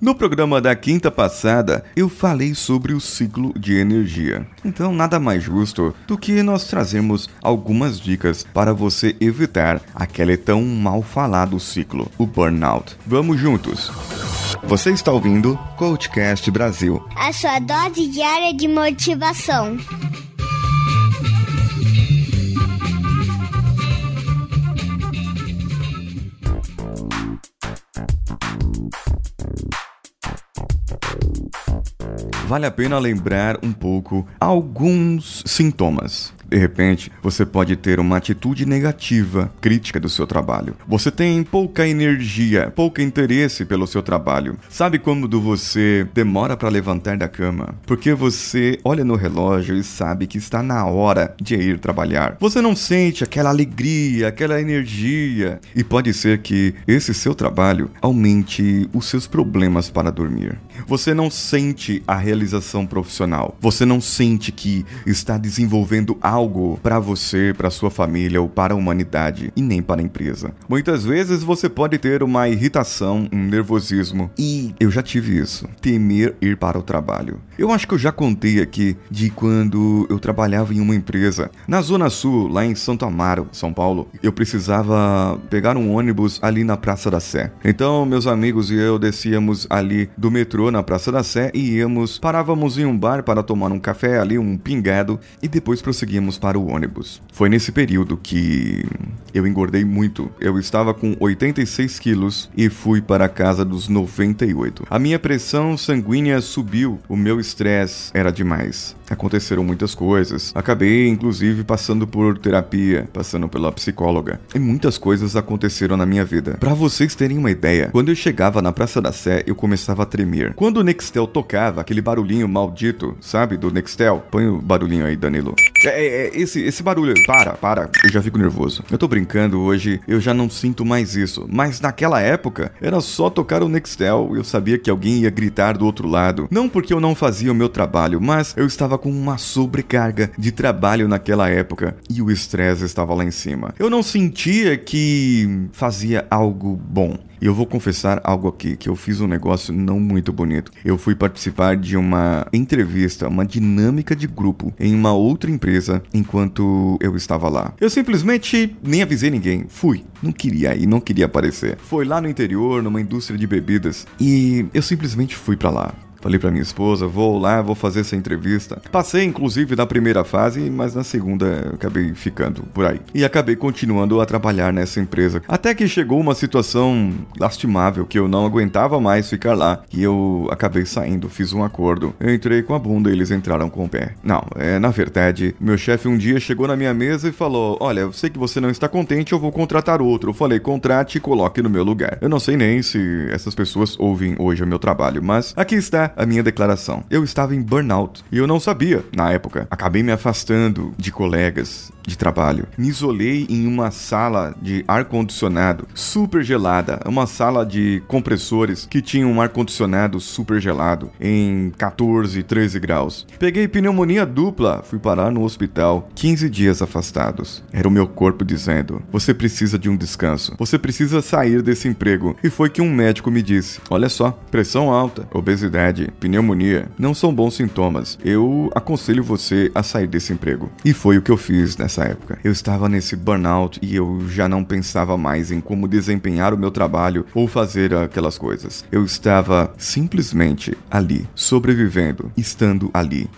No programa da quinta passada, eu falei sobre o ciclo de energia. Então, nada mais justo do que nós trazermos algumas dicas para você evitar aquele tão mal falado ciclo, o burnout. Vamos juntos! Você está ouvindo Coachcast Brasil a sua dose diária de motivação. Vale a pena lembrar um pouco alguns sintomas de repente, você pode ter uma atitude negativa, crítica do seu trabalho. Você tem pouca energia, pouco interesse pelo seu trabalho. Sabe quando você demora para levantar da cama? Porque você olha no relógio e sabe que está na hora de ir trabalhar. Você não sente aquela alegria, aquela energia. E pode ser que esse seu trabalho aumente os seus problemas para dormir. Você não sente a realização profissional. Você não sente que está desenvolvendo algo algo para você, para sua família ou para a humanidade e nem para a empresa. Muitas vezes você pode ter uma irritação, um nervosismo e eu já tive isso, temer ir para o trabalho. Eu acho que eu já contei aqui de quando eu trabalhava em uma empresa na Zona Sul, lá em Santo Amaro, São Paulo. Eu precisava pegar um ônibus ali na Praça da Sé. Então, meus amigos e eu descíamos ali do metrô na Praça da Sé e íamos, parávamos em um bar para tomar um café ali, um pingado e depois para o ônibus. Foi nesse período que eu engordei muito. Eu estava com 86 quilos e fui para a casa dos 98. A minha pressão sanguínea subiu, o meu estresse era demais. Aconteceram muitas coisas. Acabei, inclusive, passando por terapia, passando pela psicóloga. E muitas coisas aconteceram na minha vida. Para vocês terem uma ideia, quando eu chegava na Praça da Sé, eu começava a tremer. Quando o Nextel tocava, aquele barulhinho maldito, sabe, do Nextel, põe o barulhinho aí, Danilo. É, é, é, esse, esse barulho. Para, para. Eu já fico nervoso. Eu tô brincando hoje, eu já não sinto mais isso. Mas naquela época, era só tocar o Nextel. Eu sabia que alguém ia gritar do outro lado. Não porque eu não fazia o meu trabalho, mas eu estava com uma sobrecarga de trabalho naquela época e o estresse estava lá em cima. Eu não sentia que fazia algo bom. E eu vou confessar algo aqui, que eu fiz um negócio não muito bonito. Eu fui participar de uma entrevista, uma dinâmica de grupo em uma outra empresa enquanto eu estava lá. Eu simplesmente nem avisei ninguém. Fui. Não queria ir, não queria aparecer. Foi lá no interior, numa indústria de bebidas, e eu simplesmente fui para lá. Falei para minha esposa, vou lá, vou fazer essa entrevista. Passei, inclusive, na primeira fase, mas na segunda acabei ficando por aí. E acabei continuando a trabalhar nessa empresa. Até que chegou uma situação lastimável que eu não aguentava mais ficar lá. E eu acabei saindo, fiz um acordo. Eu entrei com a bunda e eles entraram com o pé. Não, é na verdade, meu chefe um dia chegou na minha mesa e falou: Olha, eu sei que você não está contente, eu vou contratar outro. Eu falei: contrate e coloque no meu lugar. Eu não sei nem se essas pessoas ouvem hoje o meu trabalho, mas aqui está a minha declaração. Eu estava em burnout e eu não sabia na época. Acabei me afastando de colegas, de trabalho. Me isolei em uma sala de ar-condicionado super gelada, uma sala de compressores que tinha um ar-condicionado super gelado em 14, 13 graus. Peguei pneumonia dupla, fui parar no hospital, 15 dias afastados. Era o meu corpo dizendo: "Você precisa de um descanso. Você precisa sair desse emprego". E foi que um médico me disse: "Olha só, pressão alta, obesidade, pneumonia não são bons sintomas. Eu aconselho você a sair desse emprego". E foi o que eu fiz nessa nessa época. Eu estava nesse burnout e eu já não pensava mais em como desempenhar o meu trabalho ou fazer aquelas coisas. Eu estava simplesmente ali, sobrevivendo, estando ali.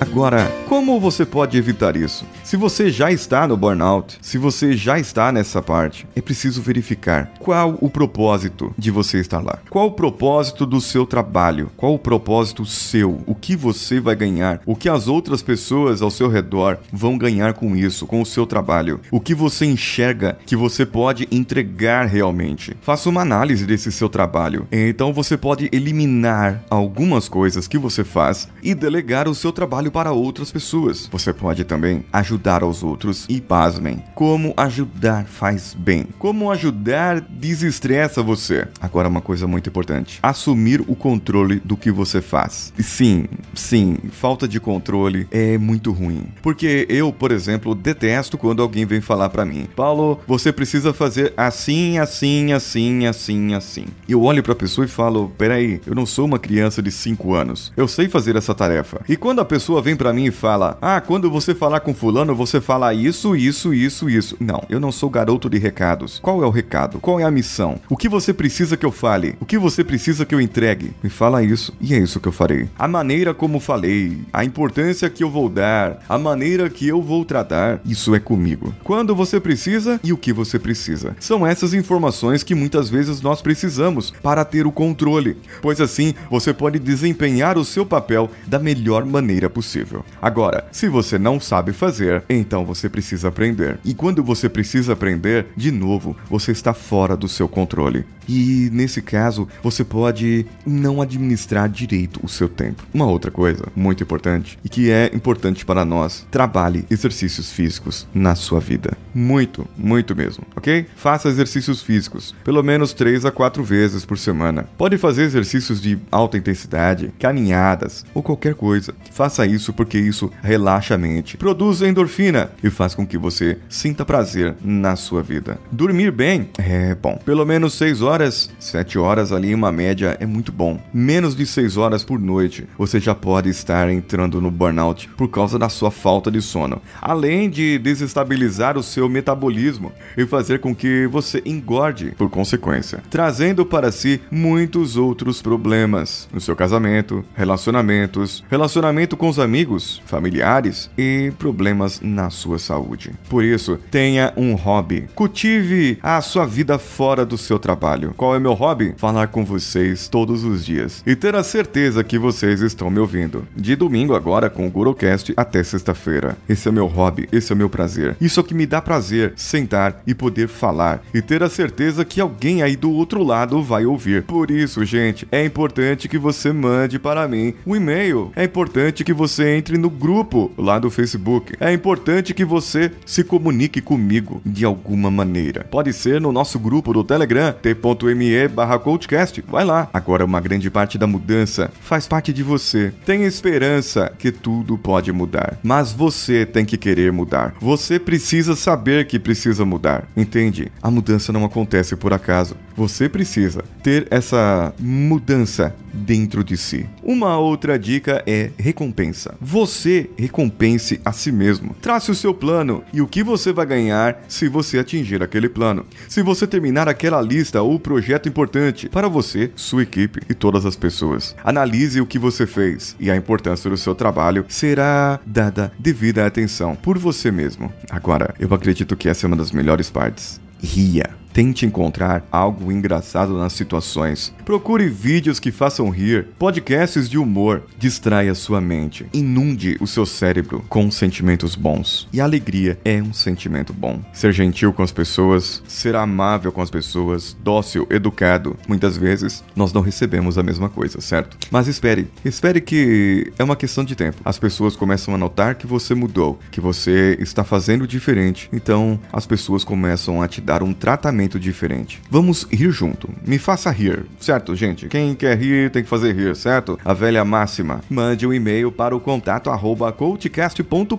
Agora, como você pode evitar isso? Se você já está no burnout, se você já está nessa parte, é preciso verificar qual o propósito de você estar lá. Qual o propósito do seu trabalho? Qual o propósito seu? O que você vai ganhar? O que as outras pessoas ao seu redor vão ganhar com isso, com o seu trabalho? O que você enxerga que você pode entregar realmente? Faça uma análise desse seu trabalho. Então você pode eliminar algumas coisas que você faz e delegar o seu trabalho para outras pessoas. Você pode também ajudar ajudar aos outros e pasmem, como ajudar faz bem. Como ajudar desestressa você. Agora uma coisa muito importante: assumir o controle do que você faz. Sim, sim, falta de controle é muito ruim. Porque eu, por exemplo, detesto quando alguém vem falar para mim: "Paulo, você precisa fazer assim, assim, assim, assim, assim". Eu olho para a pessoa e falo: "Peraí, eu não sou uma criança de 5 anos. Eu sei fazer essa tarefa". E quando a pessoa vem para mim e fala: "Ah, quando você falar com fulano, você fala isso, isso, isso, isso". Não, eu não sou garoto de recados. Qual é o recado? Qual é a missão? O que você precisa que eu fale? O que você precisa que eu entregue? Me fala isso e é isso que eu farei. A maneira como falei, a importância que eu vou dar, a maneira que eu vou tratar, isso é comigo. Quando você precisa e o que você precisa. São essas informações que muitas vezes nós precisamos para ter o controle, pois assim você pode desempenhar o seu papel da melhor maneira possível. Agora, se você não sabe fazer, então você precisa aprender. E quando você precisa aprender, de novo, você está fora do seu controle. E nesse caso, você pode não administrar direito o seu tempo. Uma outra coisa muito importante e que é importante para nós: trabalhe exercícios físicos na sua vida. Muito, muito mesmo, ok? Faça exercícios físicos, pelo menos 3 a 4 vezes por semana. Pode fazer exercícios de alta intensidade, caminhadas ou qualquer coisa. Faça isso porque isso relaxa a mente, produz endorfina e faz com que você sinta prazer na sua vida. Dormir bem é bom. Pelo menos 6 horas, 7 horas ali, uma média é muito bom. Menos de 6 horas por noite, você já pode estar entrando no burnout por causa da sua falta de sono. Além de desestabilizar o seu metabolismo e fazer com que você engorde por consequência, trazendo para si muitos outros problemas no seu casamento, relacionamentos, relacionamento com os amigos, familiares e problemas na sua saúde. Por isso, tenha um hobby. Cultive a sua vida fora do seu trabalho. Qual é meu hobby? Falar com vocês todos os dias e ter a certeza que vocês estão me ouvindo. De domingo agora com o Gurocast até sexta-feira. Esse é meu hobby, esse é meu prazer. Isso é o que me dá prazer, sentar e poder falar e ter a certeza que alguém aí do outro lado vai ouvir. Por isso, gente, é importante que você mande para mim um e-mail. É importante que você entre no grupo lá do Facebook. É importante que você se comunique comigo de alguma maneira. Pode ser no nosso grupo do Telegram, t.me barra coachcast. Vai lá. Agora, uma grande parte da mudança faz parte de você. Tenha esperança que tudo pode mudar. Mas você tem que querer mudar. Você precisa saber que precisa mudar. Entende? A mudança não acontece por acaso. Você precisa ter essa mudança dentro de si. Uma outra dica é recompensa. Você recompense a si mesmo. Trace o seu plano e o que você vai ganhar se você atingir aquele plano. Se você terminar aquela lista ou projeto importante para você, sua equipe e todas as pessoas. Analise o que você fez e a importância do seu trabalho será dada devida atenção por você mesmo. Agora, eu acredito que essa é uma das melhores partes. Ria. Tente encontrar algo engraçado nas situações. Procure vídeos que façam rir, podcasts de humor. Distraia sua mente. Inunde o seu cérebro com sentimentos bons. E alegria é um sentimento bom. Ser gentil com as pessoas, ser amável com as pessoas, dócil, educado. Muitas vezes nós não recebemos a mesma coisa, certo? Mas espere, espere que é uma questão de tempo. As pessoas começam a notar que você mudou, que você está fazendo diferente. Então as pessoas começam a te dar um tratamento diferente. Vamos rir junto. Me faça rir, certo, gente? Quem quer rir tem que fazer rir, certo? A velha máxima. Mande um e-mail para o contato arroba coachcast.com.br.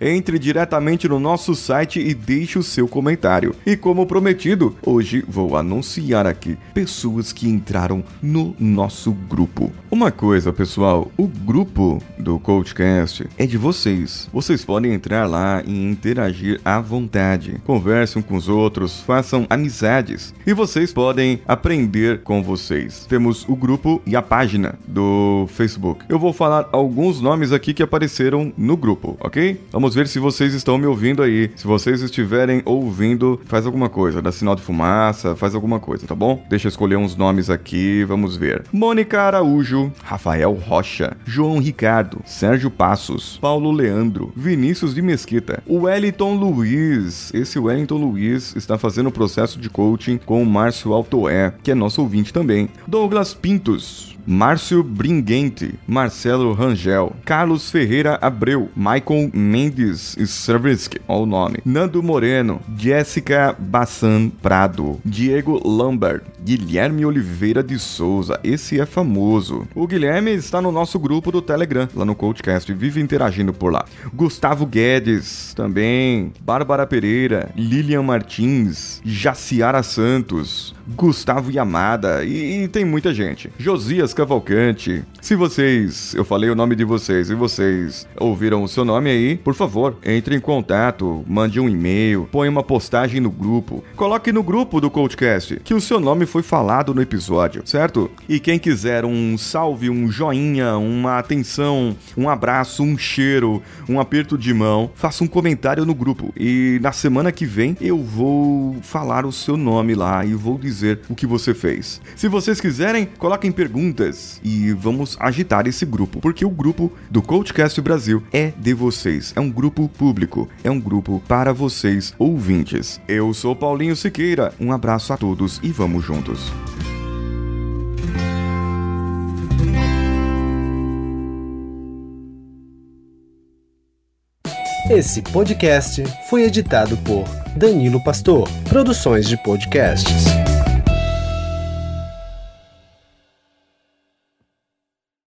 Entre diretamente no nosso site e deixe o seu comentário. E como prometido, hoje vou anunciar aqui pessoas que entraram no nosso grupo. Uma coisa, pessoal, o grupo do Coachcast é de vocês. Vocês podem entrar lá e interagir à vontade. Conversem com os outros, façam amizades e vocês podem aprender com vocês. Temos o grupo e a página do Facebook. Eu vou falar alguns nomes aqui que apareceram no grupo, ok? Vamos ver se vocês estão me ouvindo aí. Se vocês estiverem ouvindo, faz alguma coisa, dá sinal de fumaça, faz alguma coisa, tá bom? Deixa eu escolher uns nomes aqui, vamos ver. Mônica Araújo, Rafael Rocha, João Ricardo, Sérgio Passos, Paulo Leandro, Vinícius de Mesquita, Wellington Luiz. Esse Wellington Luiz está fazendo o processo de coaching com o Márcio Altoé, que é nosso ouvinte também. Douglas Pintos, Márcio Bringuente, Marcelo Rangel, Carlos Ferreira Abreu, Michael Mendes Servisk, olha o nome, Nando Moreno, Jéssica Bassan Prado, Diego Lambert, Guilherme Oliveira de Souza, esse é famoso. O Guilherme está no nosso grupo do Telegram, lá no Coachcast, vive interagindo por lá. Gustavo Guedes, também, Bárbara Pereira, Lilian Martins, Jaciara Santos, Gustavo Yamada e, e, tem muita gente. Josias Cavalcante. Se vocês, eu falei o nome de vocês e vocês ouviram o seu nome aí, por favor, entre em contato, mande um e-mail, põe uma postagem no grupo. Coloque no grupo do Coachcast que o seu nome foi falado no episódio, certo? E quem quiser um salve, um joinha, uma atenção, um abraço, um cheiro, um aperto de mão, faça um comentário no grupo. E na semana que vem eu vou falar o seu nome lá e vou dizer o que você fez. Se vocês quiserem, coloquem perguntas e vamos agitar esse grupo, porque o grupo do Coachcast Brasil é de vocês, é um grupo público, é um grupo para vocês ouvintes. Eu sou Paulinho Siqueira, um abraço a todos e vamos juntos. Esse podcast foi editado por Danilo Pastor, Produções de Podcasts.